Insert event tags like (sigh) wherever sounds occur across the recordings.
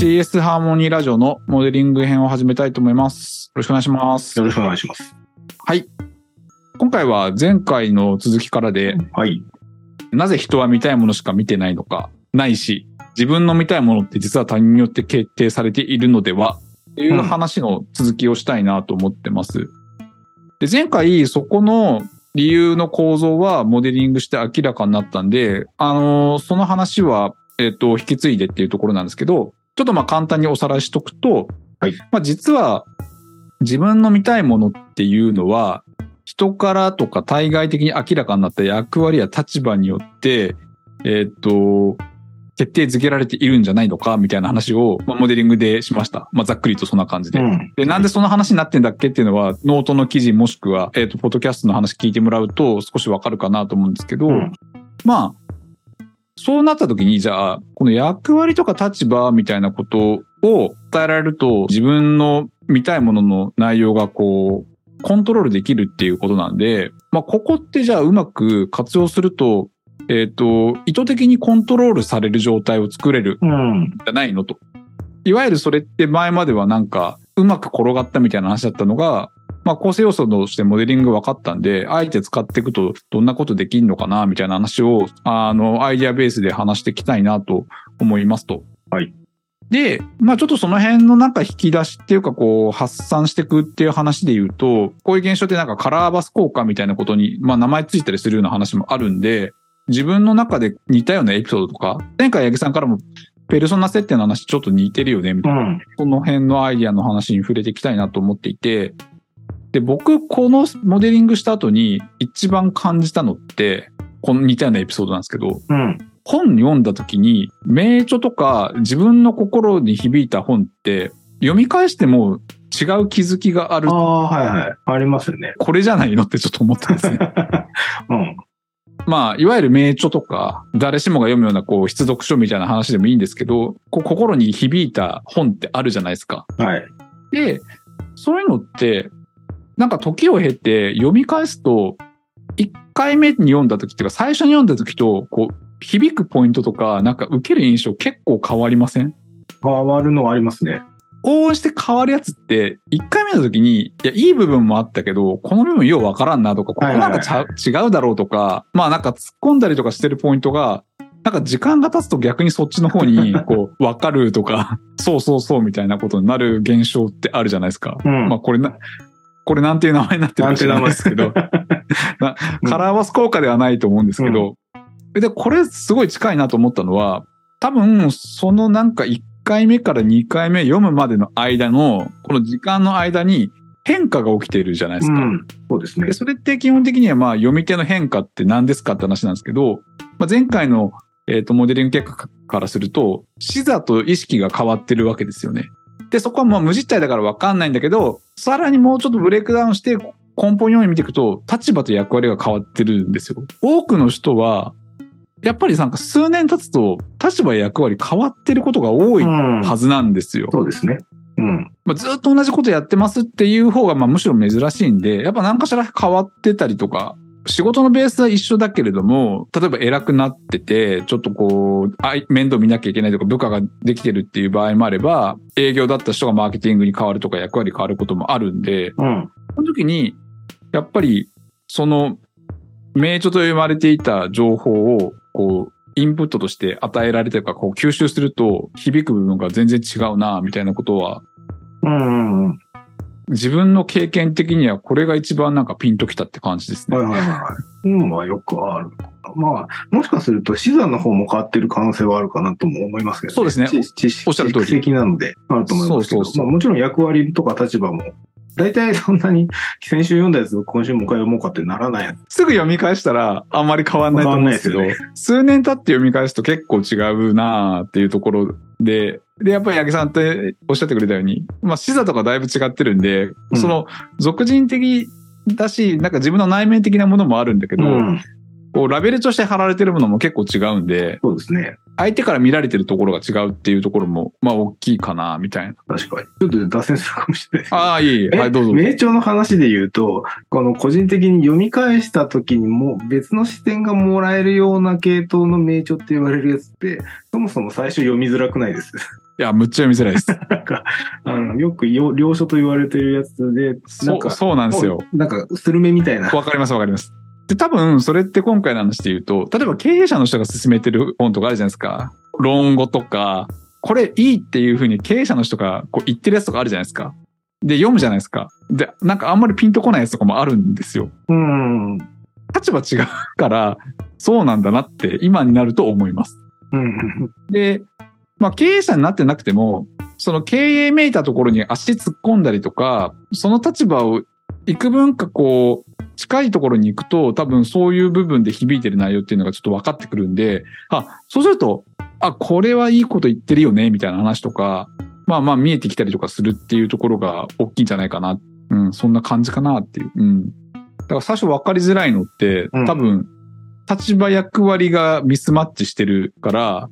CS ハーモニーラジオのモデリング編を始めたいと思います。よろしくお願いしますよ。ろしくお願いします。はい。今回は前回の続きからで、はい。なぜ人は見たいものしか見てないのか、ないし、自分の見たいものって実は他人によって決定されているのでは、っていう話の続きをしたいなと思ってます。で、前回そこの理由の構造はモデリングして明らかになったんで、あのーその話は、えっ、と、引き継いでっていうところなんですけど、ちょっとまあ簡単におさらいしとくと、はいまあ実は自分の見たいものっていうのは、人からとか対外的に明らかになった役割や立場によって、えーっと、決定づけられているんじゃないのかみたいな話を、まあ、モデリングでしました。まあ、ざっくりとそんな感じで。ん。で、なんでその話になってんだっけっていうのは、ノートの記事もしくは、えーっと、ポッドキャストの話聞いてもらうと少しわかるかなと思うんですけど、うんまあ、そうなった時に、じゃあ、この役割とか立場みたいなことを伝えられると、自分の見たいものの内容がこう、コントロールできるっていうことなんで、まあ、ここってじゃあうまく活用すると、えっ、と、意図的にコントロールされる状態を作れるうん。んじゃないのと。いわゆるそれって前まではなんか、うまく転がったみたいな話だったのが、まあ構成要素としてモデリング分かったんで、あえて使っていくとどんなことできんのかなみたいな話を、あの、アイディアベースで話していきたいなと思いますと。はい。で、まあちょっとその辺のなんか引き出しっていうかこう発散していくっていう話で言うと、こういう現象ってなんかカラーバス効果みたいなことに、まあ名前ついたりするような話もあるんで、自分の中で似たようなエピソードとか、前回八木さんからもペルソナ設定の話ちょっと似てるよね、みたいなうん。その辺のアイディアの話に触れていきたいなと思っていて、で、僕、このモデリングした後に一番感じたのって、この似たようなエピソードなんですけど、うん。本読んだ時に、名著とか自分の心に響いた本って、読み返しても違う気づきがあるあ。あ、はいはい。ありますよね。これじゃないのってちょっと思ったんですね。(laughs) うん。まあ、いわゆる名著とか、誰しもが読むようなこう、必読書みたいな話でもいいんですけど、こう心に響いた本ってあるじゃないですか。はい。で、そういうのって、なんか時を経て読み返すと、1回目に読んだ時っていうか、最初に読んだ時と、こう、響くポイントとか、なんか受ける印象結構変わりません？変わるのはありますね。応援して変わるやつって、1回目の時に、いや、いい部分もあったけど、この部分ようわからんなとか、ここなんかちゃう違うだろうとか、まあなんか突っ込んだりとかしてるポイントが、なんか時間が経つと逆にそっちの方に、こう、わかるとか、そうそうそうみたいなことになる現象ってあるじゃないですか。うん。まあこれな、これなんていう名前になってるか知らないですけど、(laughs) なカラーバス効果ではないと思うんですけど、で、これすごい近いなと思ったのは、多分そのなんか1回目から2回目読むまでの間の、この時間の間に変化が起きているじゃないですか。うん。そうですねで。それって基本的にはまあ読み手の変化って何ですかって話なんですけど、まあ、前回の、えー、とモデリング結果からすると、視座と意識が変わってるわけですよね。で、そこはまあ無実体だからわかんないんだけど、さらにもうちょっとブレイクダウンして根本ように見ていくと、立場と役割が変わってるんですよ。多くの人は、やっぱりなんか数年経つと立場や役割変わってることが多いうん。はずなんですよ。そうですね。うん。まあ、ずっと同じことやってますっていう方がまあむしろ珍しいんで、やっぱ何かしら変わってたりとか、仕事のベースは一緒だけれども、例えば偉くなってて、ちょっとこう、あい面倒見なきゃいけないとか部下ができてるっていう場合もあれば、営業だった人がマーケティングに変わるとか役割変わることもあるんで、うん。その時に、やっぱり、その、名著と呼ばれていた情報を、こう、インプットとして与えられてるか、こう吸収すると響く部分が全然違うな、みたいなことはうんうんうん。自分の経験的にはこれが一番なんかピンときたって感じですね。はいはいはい。うんはよくある。まあ、もしかすると視座の方も変わってる可能性はあるかなとも思いますけど、そうですね知知識おっしゃる通り的なのであると思いますけど、そうそうそうまあ、もちろん役割とか立場も、大体そんなに (laughs) 先週読んだやつを今週もう一回読もうかってならないやつ。すぐ読み返したらあんまり変わんないと思うんですけど、変わんない数年経って読み返すと結構違うなっていうところで、で、やっぱり八木さんっておっしゃってくれたように、まあ視座とかだいぶ違ってるんで、うんその俗人的だし、なんか自分の内面的なものもあるんだけど、うん。こうラベルとして貼られてるものも結構違うんで、そうですね。相手から見られてるところが違うっていうところも、まあ大きいかな、みたいな。確かに。ちょっと脱線するかもしれないああ、いい、はい、どうぞ。名著の話で言うと、この個人的に読み返した時にも別の視点がもらえるような系統の名著って言われるやつって、そもそも最初読みづらくないです。いや、むっちゃ読みづらいです。(laughs) なんか、あの、よくよ良書と言われてるやつで、なんか、そう、そうなんですよ。なんか、スルメみたいな。わかりますわかります。で、多分、それって今回の話で言うと、例えば経営者の人が勧めてる本とかあるじゃないですか。論語とか、これいいっていうふうに経営者の人がこう言ってるやつとかあるじゃないですか。で、読むじゃないですか。で、なんかあんまりピンとこないやつとかもあるんですよ。うん。うん。立場違うから、そうなんだなって今になると思います。うん。で、まあ経営者になってなくても、その経営めいたところに足突っ込んだりとか、その立場を幾分かこう、近いところに行くと、多分そういう部分で響いてる内容っていうのがちょっと分かってくるんで、あ、そうすると、あ、これはいいこと言ってるよね、みたいな話とか、まあまあ見えてきたりとかするっていうところが大きいんじゃないかな。うん、そんな感じかなっていう。うん。だから最初分かりづらいのってうん、多分、立場役割がミスマッチしてるから、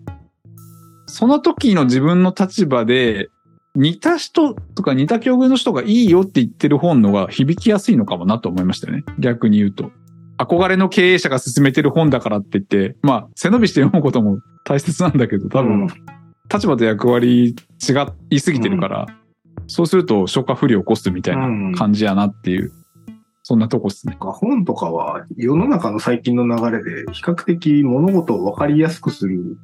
その時の自分の立場で、似た人とか似た境遇の人がいいよって言ってる本のが響きやすいのかもなと思いましたよね。逆に言うと。憧れの経営者が勧めてる本だからって言って、まあ、背伸びして読むことも大切なんだけど、多分、うん立場と役割違いすぎてるから、そうすると消化不良を起こすみたいな感じやなっていう、そんなとこっすね。本とかは世の中の最近の流れで比較的物事を分かりやすくする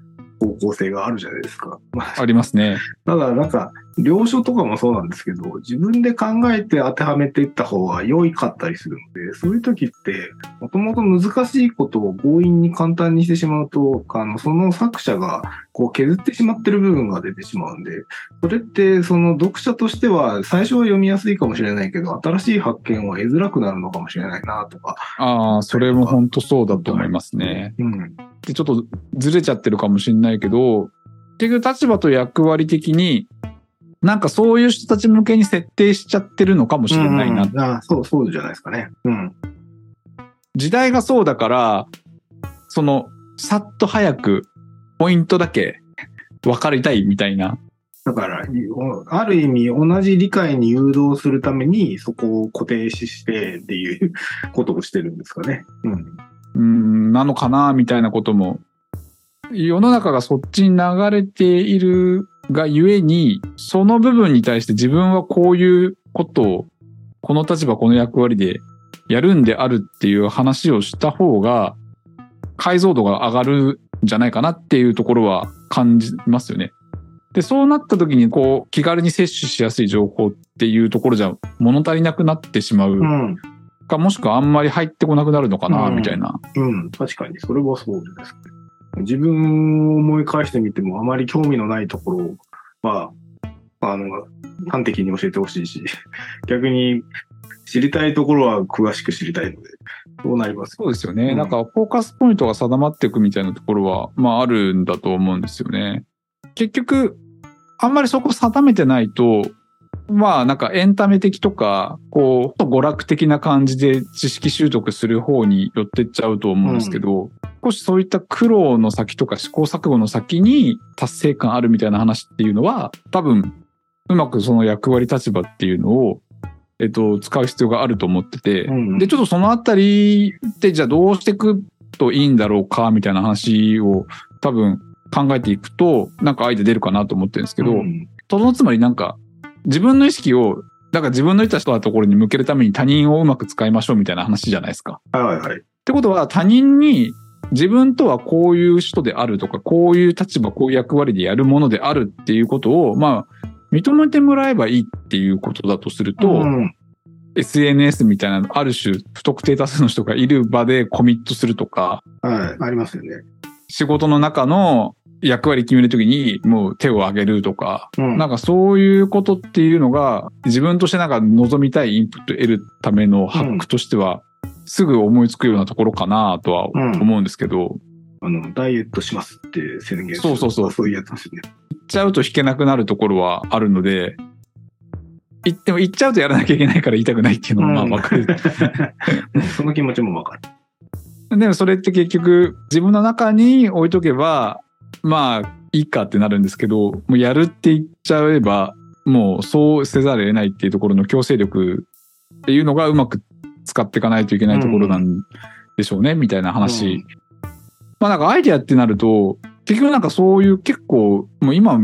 方向性があるじゃないですか。ま (laughs) あありますね。ただなんか、領書とかもそうなんですけど、自分で考えて当てはめていった方が良いかったりするので、そういう時って、もともと難しいことを強引に簡単にしてしまうと、あの、その作者がこう削ってしまってる部分が出てしまうんで、それってその読者としては最初は読みやすいかもしれないけど、新しい発見を得づらくなるのかもしれないなとか。ああ、それも本当そうだと思いますね。うん。で、ちょっとずれちゃってるかもしれないけど、結局立場と役割的に、なんかそういう人たち向けに設定しちゃってるのかもしれないな。うんあそう、そうじゃないですかね。うん。時代がそうだから、その、さっと早く、ポイントだけ分かりたいみたいな。だから、いある意味同じ理解に誘導するためにそこを固定してっていうことをしてるんですかね。うん。うん、なのかな、みたいなことも。世の中がそっちに流れているがゆえに、その部分に対して自分はこういうことを、この立場、この役割でやるんであるっていう話をした方が、解像度が上がるんじゃないかなっていうところは感じますよね。で、そうなった時に、こう、気軽に摂取しやすい情報っていうところじゃ物足りなくなってしまう。か、もしくはあんまり入ってこなくなるのかな、うんみたいな。うん。確かに、それはそうですね。自分を思い返してみても、あまり興味のないところは、あの、端的に教えてほしいし、(laughs) 逆に知りたいところは詳しく知りたいので、そうなります。そうですよね。うんなんか、フォーカスポイントが定まっていくみたいなところは、まあ、あるんだと思うんですよね。結局、あんまりそこ定めてないと、まあ、なんかエンタメ的とか、こう、娯楽的な感じで知識習得する方に寄ってっちゃうと思うんですけど、少しそういった苦労の先とか試行錯誤の先に達成感あるみたいな話っていうのは、多分、うまくその役割立場っていうのを、えっと、使う必要があると思ってて、うんで、ちょっとそのあたりで、じゃあどうしていくといいんだろうか、みたいな話を多分考えていくと、なんかアイデア出るかなと思ってるんですけど、うん。そのつまりなんか、自分の意識を、だから自分のいた人のところに向けるために他人をうまく使いましょうみたいな話じゃないですか。はいはいはい。ってことは他人に自分とはこういう人であるとか、こういう立場、こういう役割でやるものであるっていうことを、まあ、認めてもらえばいいっていうことだとすると、うん、SNS みたいな、ある種不特定多数の人がいる場でコミットするとか、はい、ありますよね。仕事の中の役割決めるときにもう手を挙げるとか、うんなんかそういうことっていうのが自分としてなんか望みたいインプットを得るためのハックとしては、すぐ思いつくようなところかなとは思うんですけど、あの、ダイエットしますって宣言するそうそうそうそういうやつですよね。行っちゃうと引けなくなるところはあるので、行っても行っちゃうとやらなきゃいけないから言いたくないっていうのもまあうんわかる。う (laughs) んその気持ちもわかる。でもそれって結局自分の中に置いとけば、まあいいかってなるんですけど、もうやるって言っちゃえば、もうそうせざるを得ないっていうところの強制力っていうのがうまく使っていかないといけないところなんでしょうね、みたいな話。まあなんかアイデアってなると、結局なんかそういう結構、もう今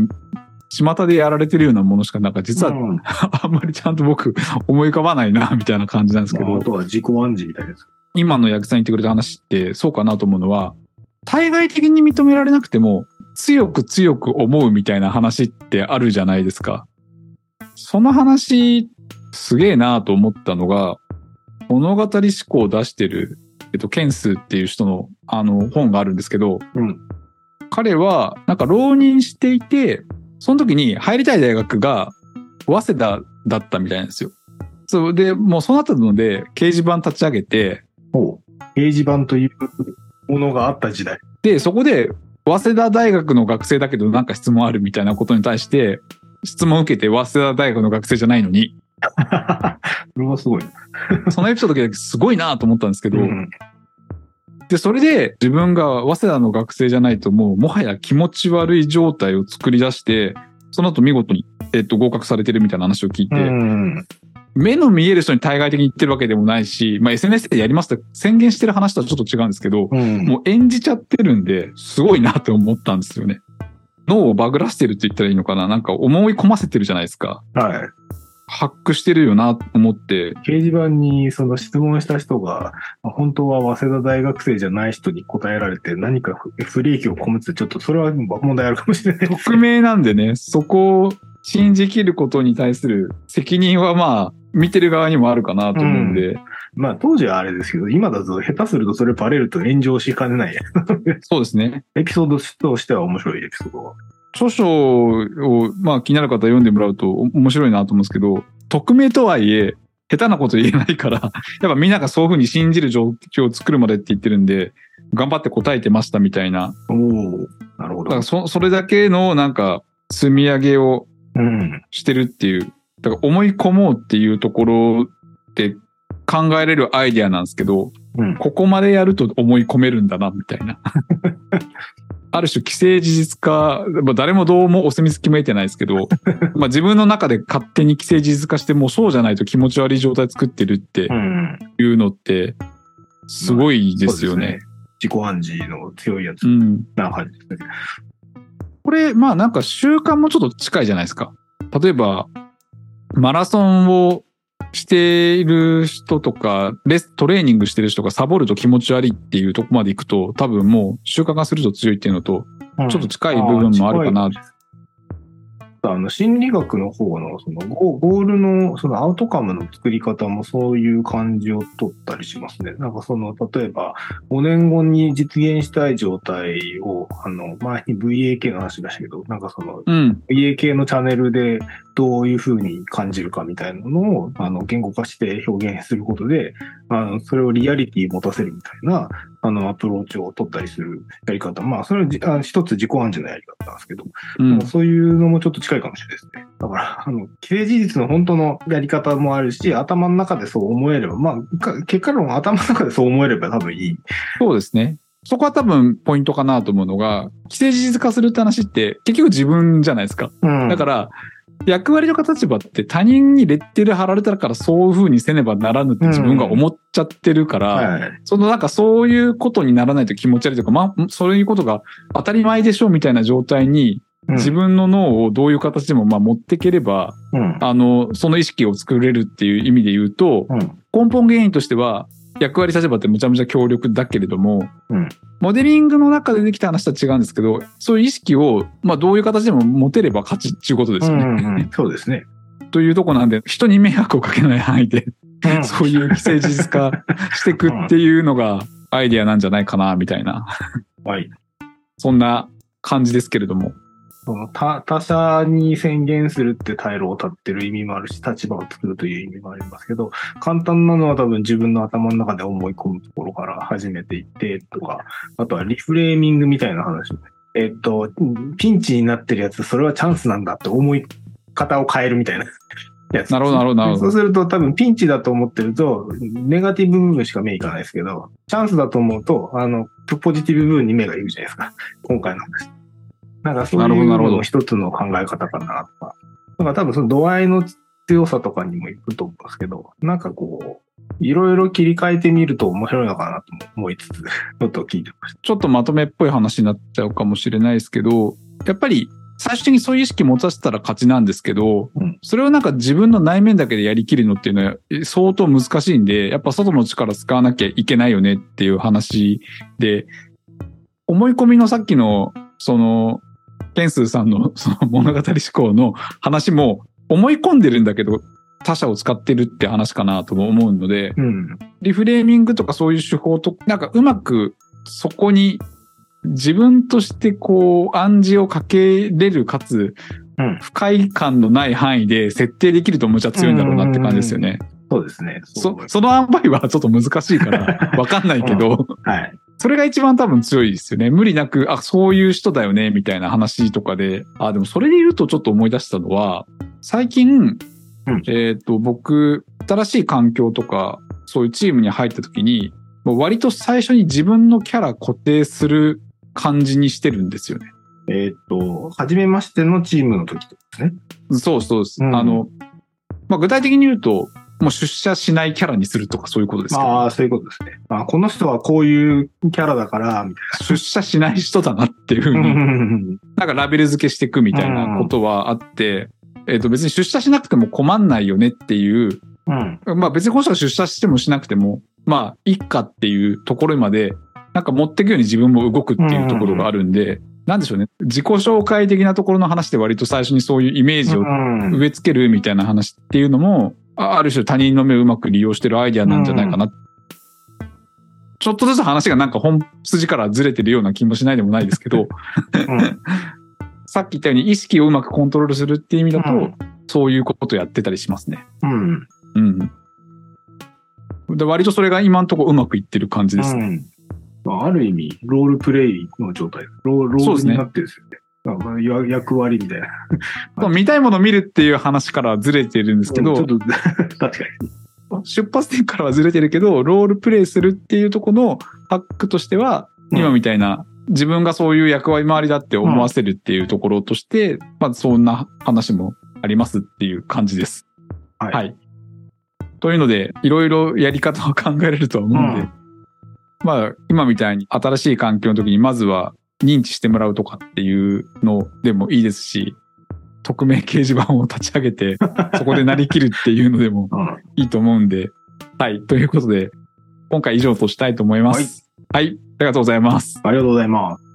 巷でやられてるようなものしか、なんか実はうんあんまりちゃんと僕思い浮かばないな、みたいな感じなんですけどまああ、とは自己暗示みたいなやつ。今の八木さん言ってくれた話ってそうかなと思うのは、対外的に認められなくても、強く強く思うみたいな話ってあるじゃないですか。その話、すげえなと思ったのが、物語思考を出してる、えっと、ケンスっていう人の、あの、本があるんですけど、うん。彼は、なんか浪人していて、その時に入りたい大学が、早稲田だったみたいなんですよ。そう、で、もうそうなったので、掲示板立ち上げて、ほう。掲示板というものがあった時代。で、そこで、早稲田大学の学生だけどなんか質問あるみたいなことに対して、質問を受けて早稲田大学の学生じゃないのに、(laughs) それはすごいな。そのエピソードだけすごいなと思ったんですけど、うんで、それで自分が早稲田の学生じゃないともうもはや気持ち悪い状態を作り出して、その後見事に、えっと、合格されてるみたいな話を聞いて、うん。目の見える人に対外的に言ってるわけでもないし、まあ SNS でやりますと宣言してる話とはちょっと違うんですけど、うん。もう演じちゃってるんで、すごいなって思ったんですよね。脳をバグらせてるって言ったらいいのかな？なんか思い込ませてるじゃないですか。はい。ハックしてるよなと思って、掲示板にその質問した人が、まあ本当は早稲田大学生じゃない人に答えられて何か不不利益を被ってちょっとそれは問題あるかもしれない匿名なんでね、そこを信じきることに対する責任はまあ、見てる側にもあるかなと思うんで、まあ当時はあれですけど、今だと下手するとそれバレると炎上しかねない。(laughs) そうですね。エピソードとしては面白いエピソードは。著書を、まあ気になる方は読んでもらうと面白いなと思うんですけど、匿名とはいえ、下手なこと言えないから、(laughs) やっぱみんながそういうふうに信じる状況を作るまでって言ってるんで、頑張って答えてましたみたいな。おおなるほどだから。そそれだけのなんか積み上げをうん。してるっていう、だから思い込もうっていうところって考えれるアイデアなんですけど、うん。ここまでやると思い込めるんだな、みたいな。ある種既成事実化、まあ、誰もどうもお墨付きも得てないですけど、(laughs) まあ自分の中で勝手に既成事実化して、もうそうじゃないと気持ち悪い状態作ってるってうん。いうのって、すごいですよそうね。自己暗示の強いやつうん。な感じですね。これ、まあなんか習慣もちょっと近いじゃないですか。例えば、マラソンをしている人とか、レス、トレーニングしてる人がサボると気持ち悪いっていうとこまで行くと、多分もう習慣化すると強いっていうのと、ちょっと近い部分もあるかなあの心理学の方のそのゴゴールのそのアウトカムの作り方もそういう感じを取ったりしますね。なんかその例えば5年後に実現したい状態をあの前に VAK の話しましたけど、なんかそのうん。VAK のチャンネルでどういうふうに感じるかみたいなのをあの言語化して表現することで、あのそれをリアリティ持たせるみたいなあのアプローチを取ったりするやり方。まあ、それは一つ自己暗示のやり方なんですけど、うん。そういうのもちょっと近いかもしれないですね。だから、あの、既成事実の本当のやり方もあるし、頭の中でそう思えれば、まあ、か結果論頭の中でそう思えれば多分いい。そうですね。そこは多分ポイントかなと思うのが、既成事実化するって話って結局自分じゃないですか。うんだから、役割とか立場って他人にレッテル貼られたからそういう風にせねばならぬって自分が思っちゃってるから、はい。そのなんかそういうことにならないと気持ち悪いとか、まあ、そういうことが当たり前でしょみたいな状態にうん自分の脳をどういう形でもまあ持っていければ、うん。あの、その意識を作れるっていう意味で言うと、うん。根本原因としては役割立場ってむちゃむちゃ強力だけれども、うんモデリングの中でできた話とは違うんですけど、そういう意識を、まあどういう形でも持てれば勝ちっていうことですよね。うんうんそうですね。というとこなんで、人に迷惑をかけない範囲で、うん (laughs) そういう既成事実化していくっていうのがアイディアなんじゃないかな、みたいな、はい。そんな感じですけれども。その他他者に宣言するって退路を立ってる意味もあるし、立場を作るという意味もありますけど、簡単なのは多分自分の頭の中で思い込むところから始めていってとか、あとはリフレーミングみたいな話。えっと、ピンチになってるやつ、それはチャンスなんだって思い方を変えるみたいな (laughs) やつ。なるほどなるほどなるほどそうすると多分ピンチだと思ってると、ネガティブ部分しか目いかないですけど、チャンスだと思うと、あの、ポジティブ部分に目がいくじゃないですか。今回の話。なんかそういうのも一つの考え方かなとか。だから多分その度合いの強さとかにもいくと思うんですけど、なんかこう、いろいろ切り替えてみると面白いのかなとも思いつつ、ちょっと聞いてましちょっとまとめっぽい話になっちゃうかもしれないですけど、やっぱり最終的にそういう意識持たせたら勝ちなんですけど、うん。それをなんか自分の内面だけでやりきるのっていうのはえ相当難しいんで、やっぱ外の力使わなきゃいけないよねっていう話で、思い込みのさっきの、その、ケンスーさんのその物語思考の話も思い込んでるんだけど、他者を使ってるって話かなとも思うので、うん。リフレーミングとかそういう手法と、なんかうまくそこに自分としてこう暗示をかけれるかつうん不快感のない範囲で設定できるとむちゃ強いんだろうなって感じですよね。そうですね。そ、その塩梅はちょっと難しいからわかんないけど、(laughs) はい。それが一番多分強いですよね。無理なく、あ、そういう人だよね、みたいな話とかで。あ、でもそれで言うとちょっと思い出したのは、最近、うんえっ、と、僕、新しい環境とか、そういうチームに入った時に、もう割と最初に自分のキャラ固定する感じにしてるんですよね。えーっと、初めましてのチームの時ですね。そうそうです。うんあの、まあ、具体的に言うと、もう出社しないキャラにするとかそういうことですけど、ああ、そういうことですね。あこの人はこういうキャラだから、み出社しない人だなっていうふうたいにな。なんかラベル付けしていくみたいなことはあって、えっ、と別に出社しなくても困んないよねっていう、うん。まあ別にこの人は出社してもしなくても、まあいっかっていうところまで、なんか持っていくように自分も動くっていうところがあるんで、なんでしょうね。自己紹介的なところの話で割と最初にそういうイメージをうん植え付けるみたいな話っていうのも、あある種他人の目をうまく利用してるアイデアなんじゃないかな。ちょっとずつ話がなんか本筋からずれてるような気もしないでもないですけど、うん (laughs) さっき言ったように意識をうまくコントロールするっていう意味だと、うんそういうことやってたりしますね。うん。うん。で割とそれが今のところうまくいってる感じですね。うんまあある意味、ロールプレイの状態。ロールになってるんですよね。まあや役割みたいな。(laughs) まあ見たいものを見るっていう話からはずれてるんですけど、ちょっと、(laughs) 確かに。出発点からはずれてるけど、ロールプレイするっていうところのハックとしては、うん今みたいな自分がそういう役割回りだって思わせるっていうところとして、まあそんな話もありますっていう感じです。はいはい。というので、いろいろやり方を考えれるとは思うんで、うんまあ今みたいに新しい環境の時にまずは認知してもらうとかっていうのでもいいですし、匿名掲示板を立ち上げて、(laughs) そこでなりきるっていうのでもうんいいと思うんで。はい。ということで、今回以上としたいと思います。はい。ありがとうございます。ありがとうございます。